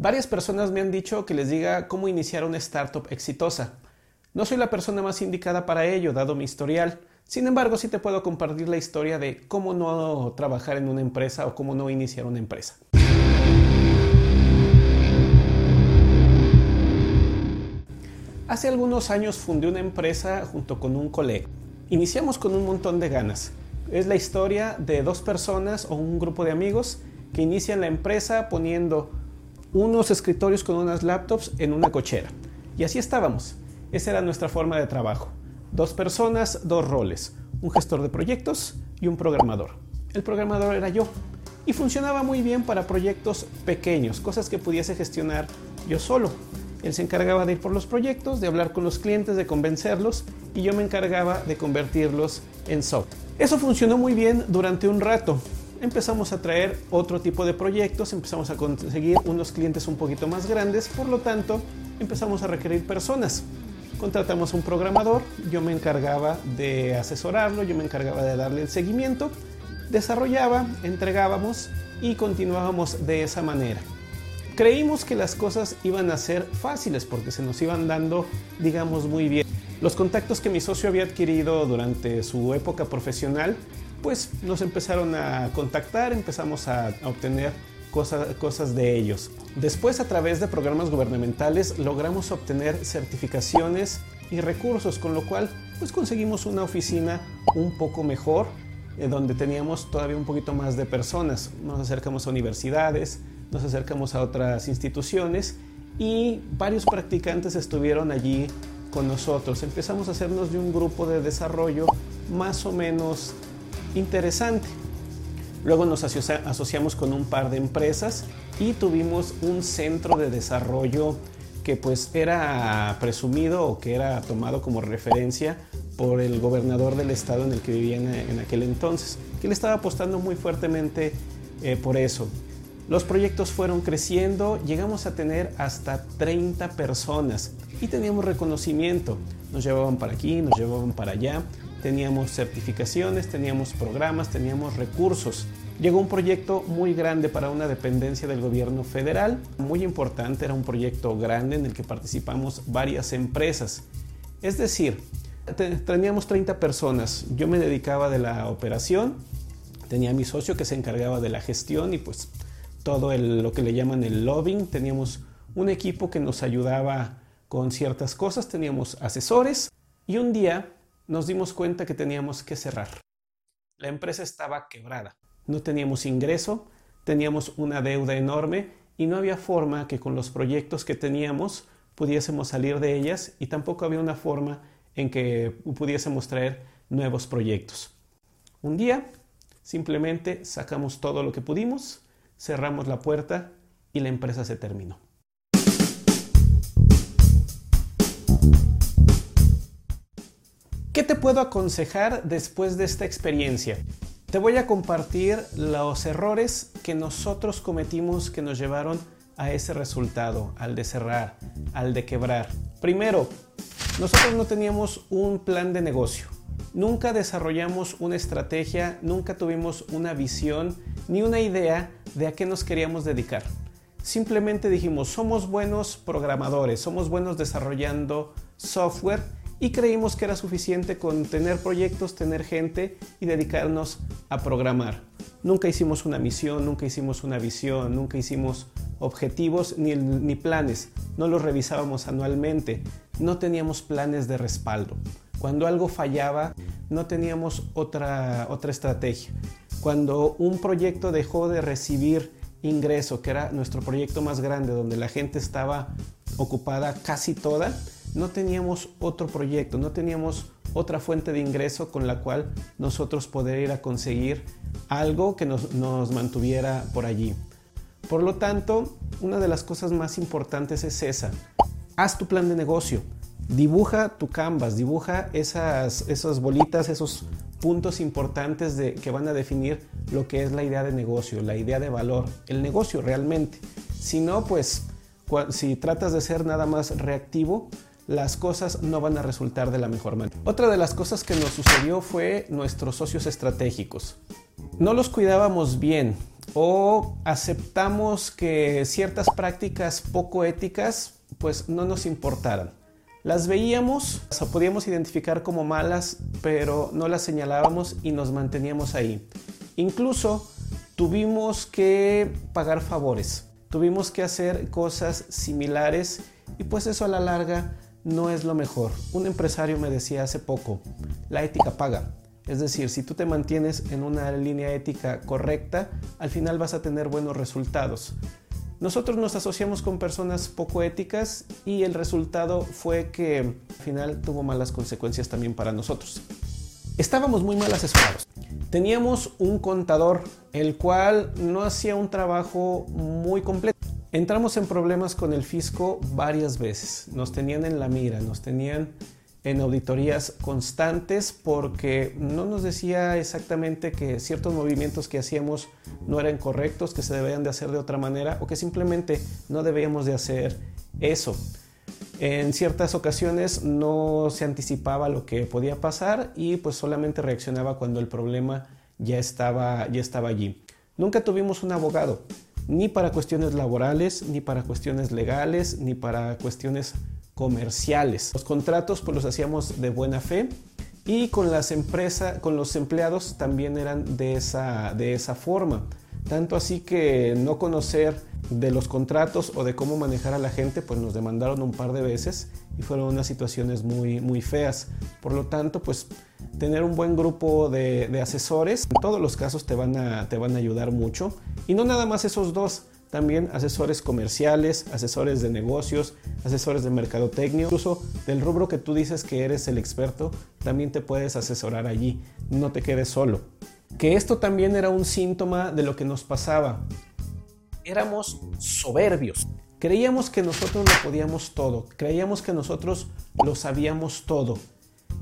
Varias personas me han dicho que les diga cómo iniciar una startup exitosa. No soy la persona más indicada para ello, dado mi historial. Sin embargo, sí te puedo compartir la historia de cómo no trabajar en una empresa o cómo no iniciar una empresa. Hace algunos años fundé una empresa junto con un colega. Iniciamos con un montón de ganas. Es la historia de dos personas o un grupo de amigos que inician la empresa poniendo unos escritorios con unas laptops en una cochera. Y así estábamos. Esa era nuestra forma de trabajo. Dos personas, dos roles. Un gestor de proyectos y un programador. El programador era yo. Y funcionaba muy bien para proyectos pequeños, cosas que pudiese gestionar yo solo. Él se encargaba de ir por los proyectos, de hablar con los clientes, de convencerlos y yo me encargaba de convertirlos en software. Eso funcionó muy bien durante un rato. Empezamos a traer otro tipo de proyectos, empezamos a conseguir unos clientes un poquito más grandes, por lo tanto empezamos a requerir personas. Contratamos un programador, yo me encargaba de asesorarlo, yo me encargaba de darle el seguimiento, desarrollaba, entregábamos y continuábamos de esa manera. Creímos que las cosas iban a ser fáciles porque se nos iban dando, digamos, muy bien. Los contactos que mi socio había adquirido durante su época profesional, pues nos empezaron a contactar, empezamos a, obtener cosas, cosas de ellos. Después, a través de programas gubernamentales, logramos obtener certificaciones y recursos, con lo cual, pues conseguimos una oficina un poco mejor, eh, donde teníamos todavía un poquito más de personas. Nos acercamos a universidades, nos acercamos a otras instituciones y varios practicantes estuvieron allí con nosotros. Empezamos a hacernos de un grupo de desarrollo más o menos interesante. Luego nos asociamos con un par de empresas y tuvimos un centro de desarrollo que pues era presumido o que era tomado como referencia por el gobernador del estado en el que vivía en, aquel entonces, que le estaba apostando muy fuertemente eh, por eso. Los proyectos fueron creciendo, llegamos a tener hasta 30 personas y teníamos reconocimiento. Nos llevaban para aquí, nos llevaban para allá, teníamos certificaciones, teníamos programas, teníamos recursos. Llegó un proyecto muy grande para una dependencia del gobierno federal, muy importante, era un proyecto grande en el que participamos varias empresas. Es decir, teníamos 30 personas, yo me dedicaba de la operación, tenía mi socio que se encargaba de la gestión y pues todo lo que le llaman el lobbying. Teníamos un equipo que nos ayudaba con ciertas cosas, teníamos asesores y un día nos dimos cuenta que teníamos que cerrar. La empresa estaba quebrada, no teníamos ingreso, teníamos una deuda enorme y no había forma que con los proyectos que teníamos pudiésemos salir de ellas y tampoco había una forma en que pudiésemos traer nuevos proyectos. Un día simplemente sacamos todo lo que pudimos, cerramos la puerta y la empresa se terminó. Te puedo aconsejar después de esta experiencia? Te voy a compartir los errores que nosotros cometimos que nos llevaron a ese resultado, al de cerrar, al de quebrar. Primero, nosotros no teníamos un plan de negocio. Nunca desarrollamos una estrategia, nunca tuvimos una visión ni una idea de a qué nos queríamos dedicar. Simplemente dijimos, somos buenos programadores, somos buenos desarrollando software y creímos que era suficiente con tener proyectos, tener gente y dedicarnos a programar. Nunca hicimos una misión, nunca hicimos una visión, nunca hicimos objetivos ni, ni planes. No los revisábamos anualmente. No teníamos planes de respaldo. Cuando algo fallaba, no teníamos otra, otra estrategia. Cuando un proyecto dejó de recibir ingreso, que era nuestro proyecto más grande, donde la gente estaba ocupada casi toda, no teníamos otro proyecto, no teníamos otra fuente de ingreso con la cual nosotros poder ir a conseguir algo que nos, nos mantuviera por allí. Por lo tanto, una de las cosas más importantes es esa. Haz tu plan de negocio, dibuja tu canvas, dibuja esas, esas bolitas, esos puntos importantes de, que van a definir lo que es la idea de negocio, la idea de valor, el negocio realmente. Si no, pues si tratas de ser nada más reactivo, las cosas no van a resultar de la mejor manera. Otra de las cosas que nos sucedió fue nuestros socios estratégicos. No los cuidábamos bien o aceptamos que ciertas prácticas poco éticas pues no nos importaran. Las veíamos, las podíamos identificar como malas, pero no las señalábamos y nos manteníamos ahí. Incluso tuvimos que pagar favores, tuvimos que hacer cosas similares y pues eso a la larga no es lo mejor. Un empresario me decía hace poco, la ética paga. Es decir, si tú te mantienes en una línea ética correcta, al final vas a tener buenos resultados. Nosotros nos asociamos con personas poco éticas y el resultado fue que al final tuvo malas consecuencias también para nosotros. Estábamos muy mal asesorados. Teníamos un contador, el cual no hacía un trabajo muy completo. Entramos en problemas con el fisco varias veces. Nos tenían en la mira, nos tenían en auditorías constantes porque no nos decía exactamente que ciertos movimientos que hacíamos no eran correctos, que se debían de hacer de otra manera o que simplemente no debíamos de hacer eso. En ciertas ocasiones no se anticipaba lo que podía pasar y pues solamente reaccionaba cuando el problema ya estaba, ya estaba allí. Nunca tuvimos un abogado, ni para cuestiones laborales, ni para cuestiones legales, ni para cuestiones comerciales. Los contratos pues los hacíamos de buena fe y con las empresas, con los empleados también eran de esa, de esa forma. Tanto así que no conocer de los contratos o de cómo manejar a la gente, pues nos demandaron un par de veces y fueron unas situaciones muy, muy feas. Por lo tanto, pues tener un buen grupo de, asesores, en todos los casos te van, a, te van a ayudar mucho. Y no nada más esos dos, también asesores comerciales, asesores de negocios, asesores de mercadotecnia, incluso del rubro que tú dices que eres el experto, también te puedes asesorar allí, no te quedes solo. Que esto también era un síntoma de lo que nos pasaba. Éramos soberbios. Creíamos que nosotros lo podíamos todo, creíamos que nosotros lo sabíamos todo,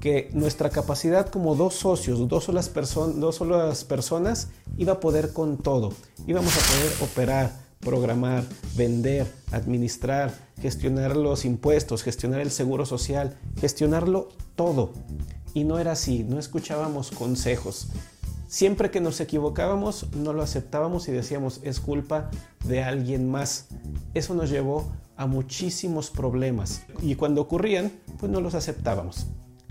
que nuestra capacidad como dos socios, dos solas, dos solas personas, iba a poder con todo, íbamos a poder operar, programar, vender, administrar, gestionar los impuestos, gestionar el seguro social, gestionarlo todo. Y no era así, no escuchábamos consejos. Siempre que nos equivocábamos, no lo aceptábamos y decíamos es culpa de alguien más. Eso nos llevó a muchísimos problemas y cuando ocurrían, pues no los aceptábamos.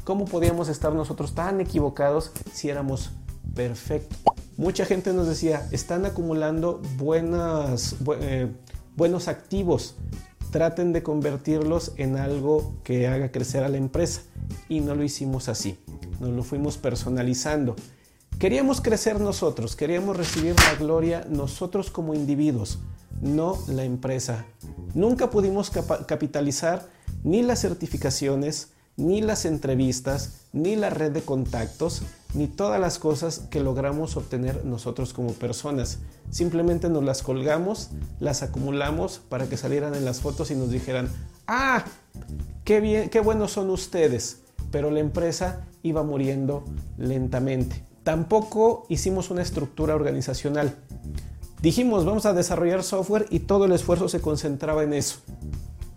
¿Cómo podíamos estar nosotros tan equivocados si éramos perfectos? Mucha gente nos decía, están acumulando buenas, eh, buenos activos, traten de convertirlos en algo que haga crecer a la empresa. Y no lo hicimos así, nos lo fuimos personalizando. Queríamos crecer nosotros, queríamos recibir la gloria nosotros como individuos, no la empresa. Nunca pudimos capitalizar ni las certificaciones, ni las entrevistas, ni la red de contactos, ni todas las cosas que logramos obtener nosotros como personas. Simplemente nos las colgamos, las acumulamos para que salieran en las fotos y nos dijeran, ah, qué bien, qué buenos son ustedes. Pero la empresa iba muriendo lentamente. Tampoco hicimos una estructura organizacional. Dijimos, vamos a desarrollar software y todo el esfuerzo se concentraba en eso.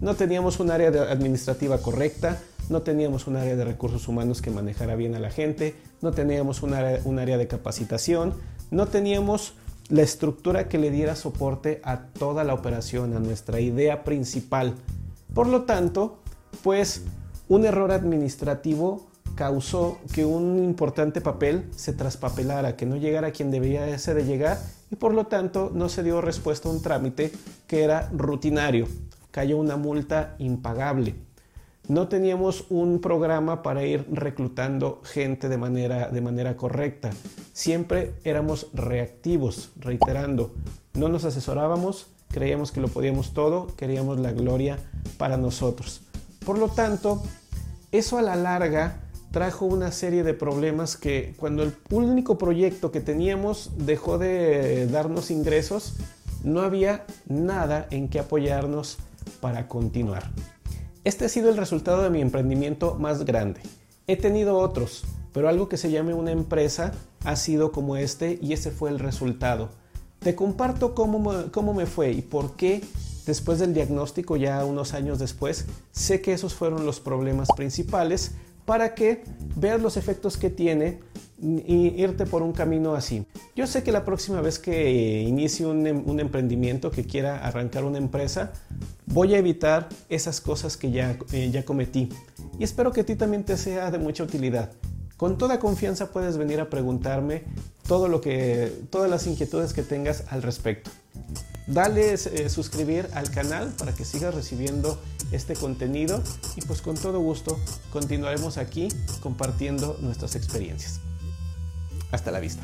No teníamos un área administrativa correcta, no teníamos un área de recursos humanos que manejara bien a la gente, no teníamos un área, de capacitación, no teníamos la estructura que le diera soporte a toda la operación, a nuestra idea principal. Por lo tanto, pues un error administrativo causó que un importante papel se traspapelara, que no llegara quien debería ser de llegar y por lo tanto no se dio respuesta a un trámite que era rutinario. Cayó una multa impagable no teníamos un programa para ir reclutando gente de manera, de manera correcta. Siempre éramos reactivos, reiterando. No nos asesorábamos, creíamos que lo podíamos todo, queríamos la gloria para nosotros. Por lo tanto, eso a la larga trajo una serie de problemas que cuando el único proyecto que teníamos dejó de darnos ingresos, no había nada en que apoyarnos para continuar. Este ha sido el resultado de mi emprendimiento más grande. He tenido otros, pero algo que se llame una empresa ha sido como este y ese fue el resultado. Te comparto cómo, me fue y por qué después del diagnóstico, ya unos años después, sé que esos fueron los problemas principales para que veas los efectos que tiene y irte por un camino así. Yo sé que la próxima vez que inicie un, em, emprendimiento, que quiera arrancar una empresa, voy a evitar esas cosas que ya, eh, ya cometí. Y espero que a ti también te sea de mucha utilidad. Con toda confianza puedes venir a preguntarme todo lo que, todas las inquietudes que tengas al respecto. Dale eh, suscribir al canal para que sigas recibiendo este contenido y pues con todo gusto continuaremos aquí compartiendo nuestras experiencias. Hasta la vista.